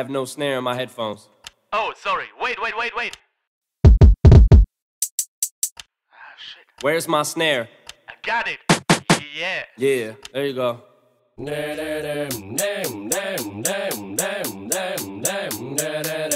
have no snare in my headphones. Oh, sorry. Wait, wait, wait, wait. Ah, shit. Where's my snare? I got it. Yeah. Yeah, there you go. Damn, damn, damn, damn, damn, damn, damn, damn, damn, damn.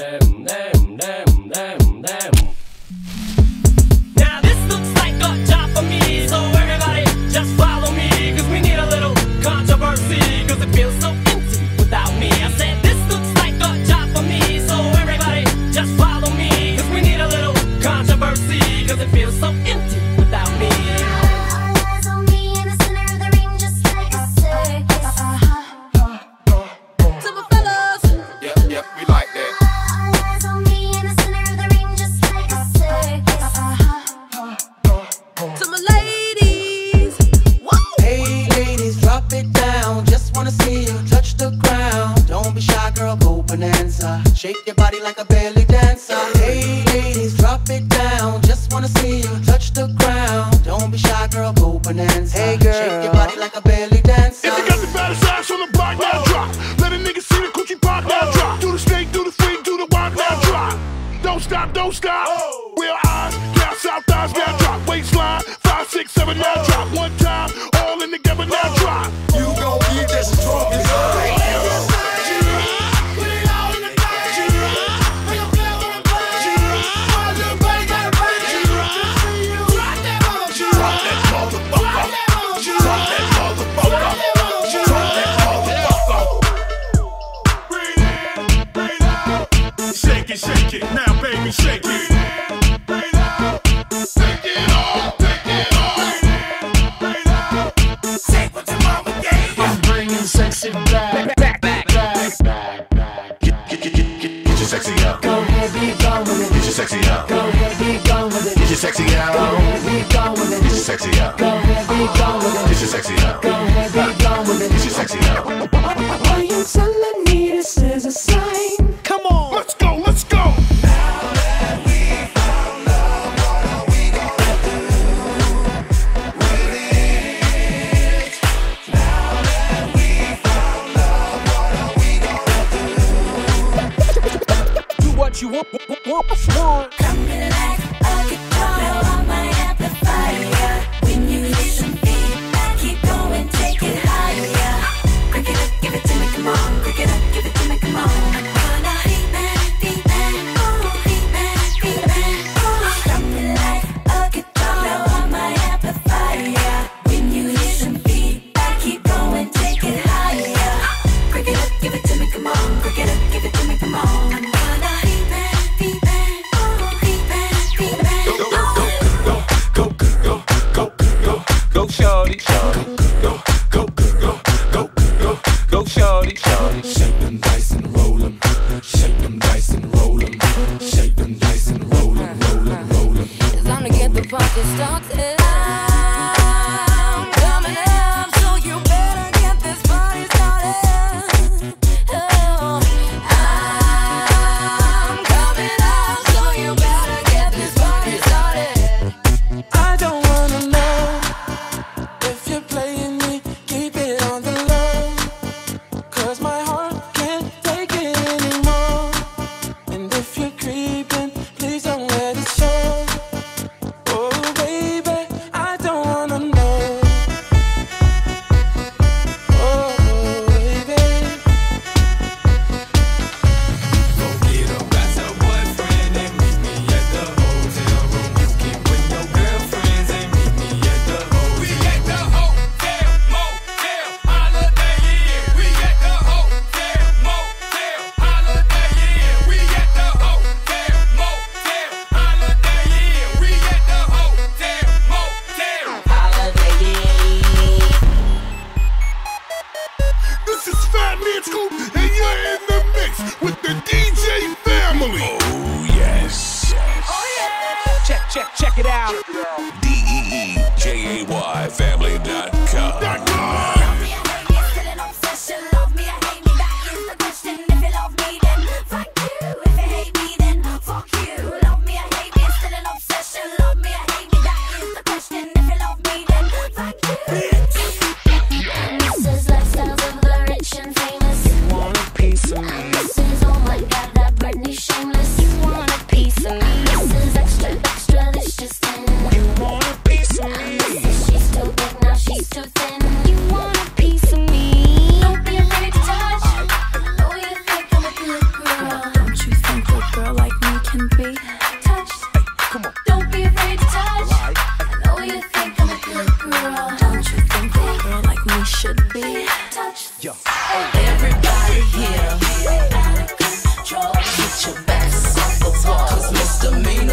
don't stop. Oh. Real eyes, down south thighs, now drop waistline. Five, six, seven, now drop. One, sexy out. Go ahead, be gone with it. Get your sexy out. Go ahead, be gone with it. Get your sexy out.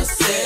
Misdemeanor said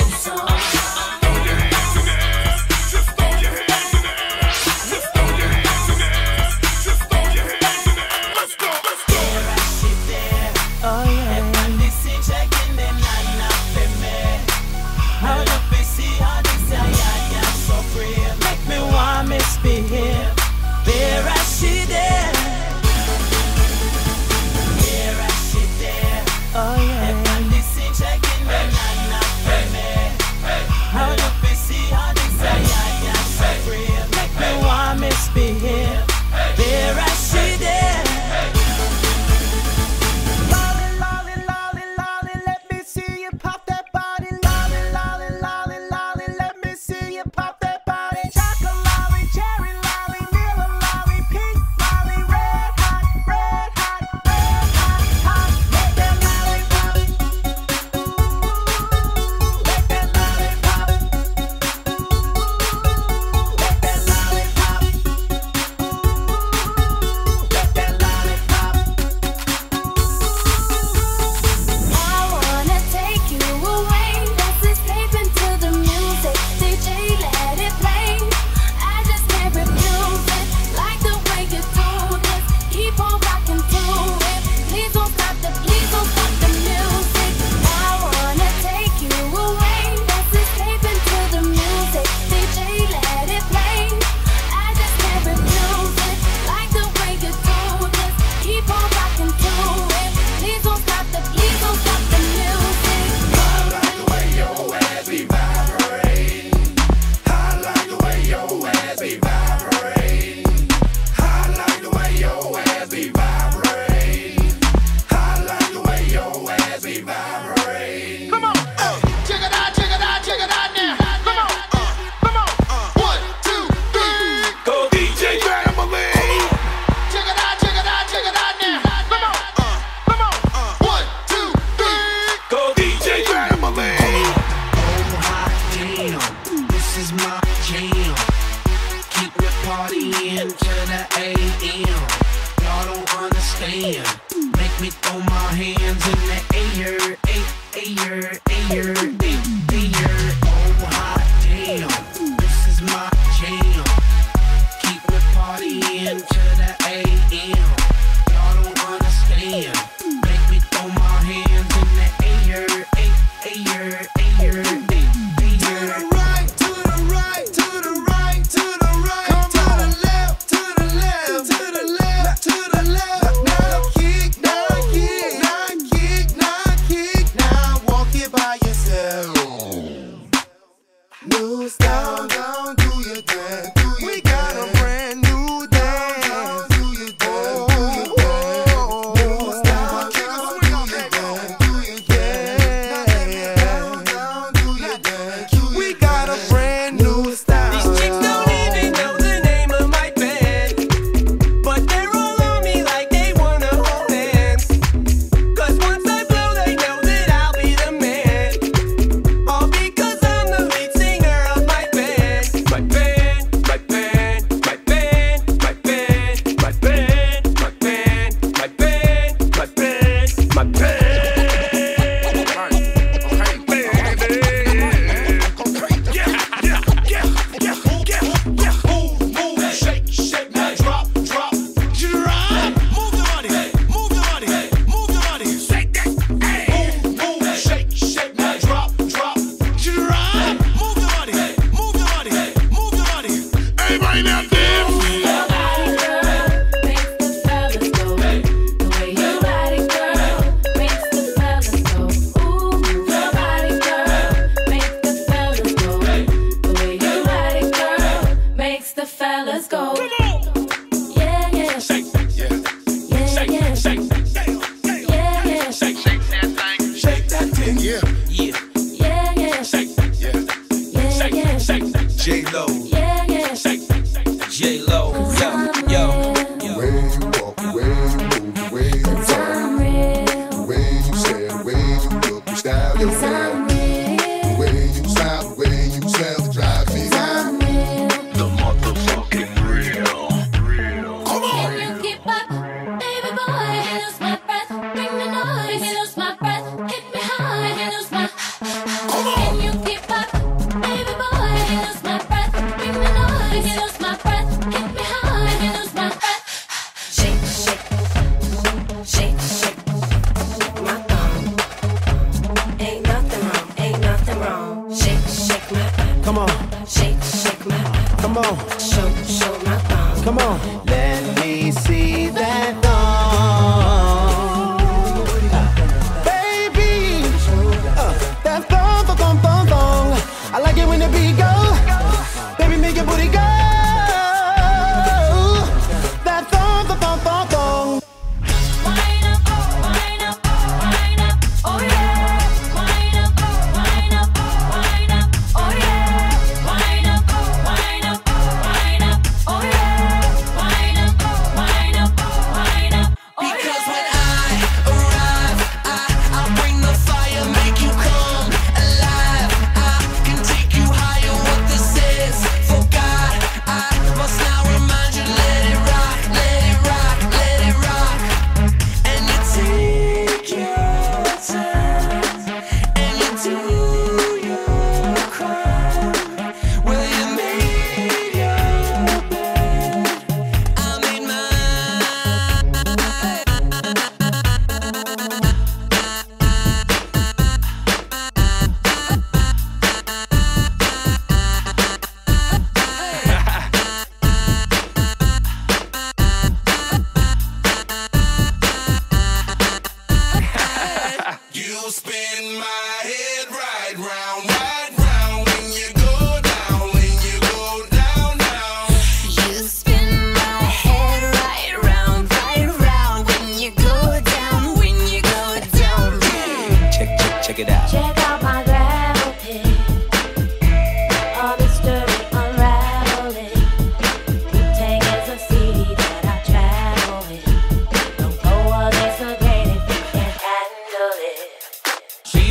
let's go.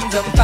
dum dum.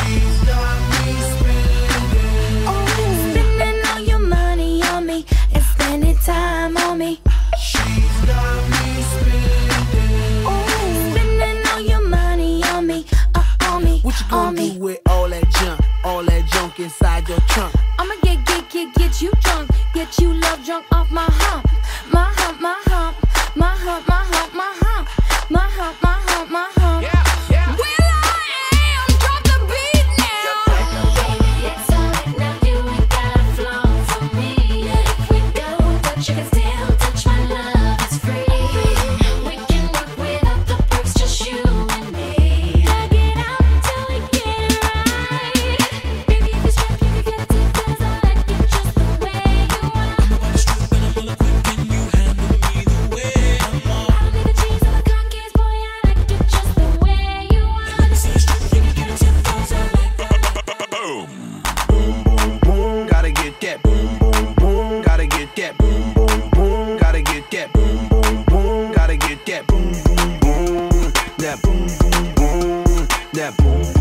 that boom, boom, boom, that boom.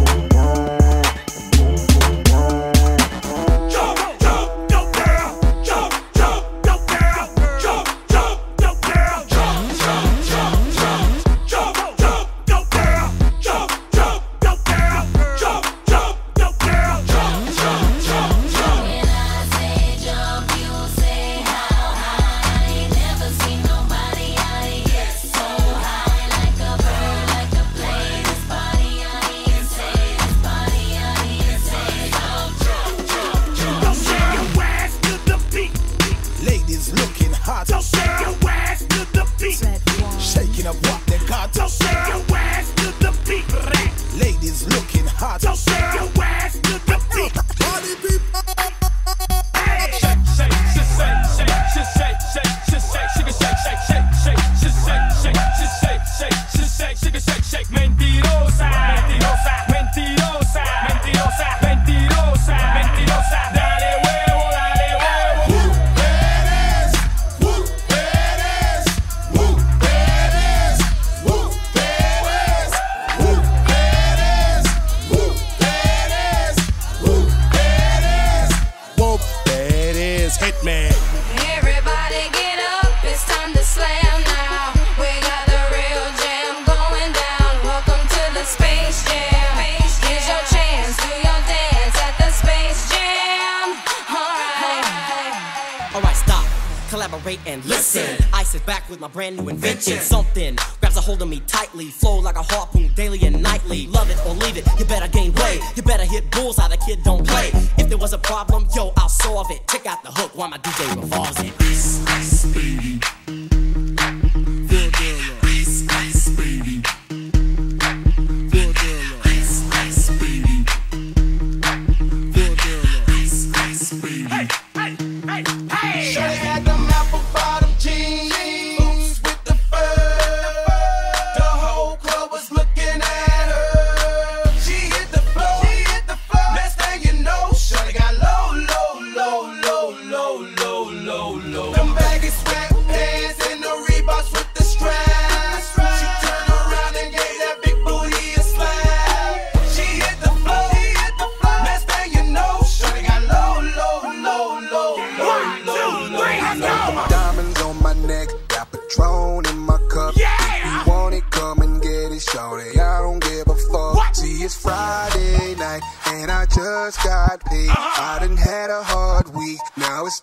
collaborate and listen. I sit back with my brand new invention. Something grabs a hold of me tightly, flow like a harpoon daily and nightly. Love it or leave it, you better gain weight. You better hit bulls bullseye, the kid don't play. If there was a problem, yo, I'll solve it. Check out the hook while my DJ revolves it. Ice.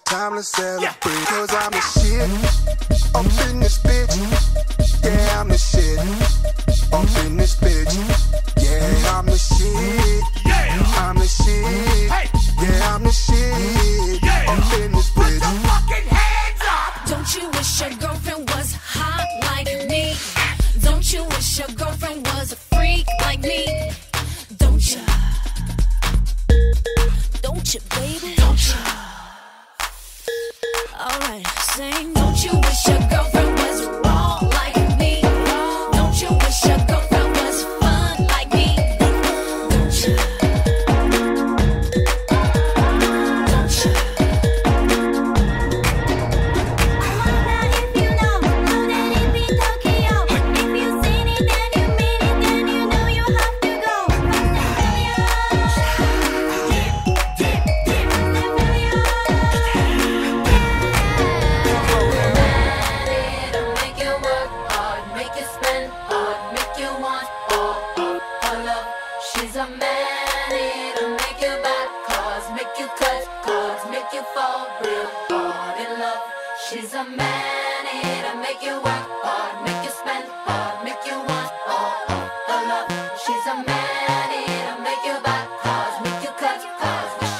time to celebrate. Yeah. Cause I'm the shit. Up in this bitch. Yeah, I'm the shit. Up in this bitch. Yeah, I'm the shit. Yeah. I'm the shit. Hey. Yeah, I'm the shit. Yeah. Up in this Put bitch. Put the fucking hands up. Don't you wish your girlfriend was hot like me? Don't you wish your girlfriend Cause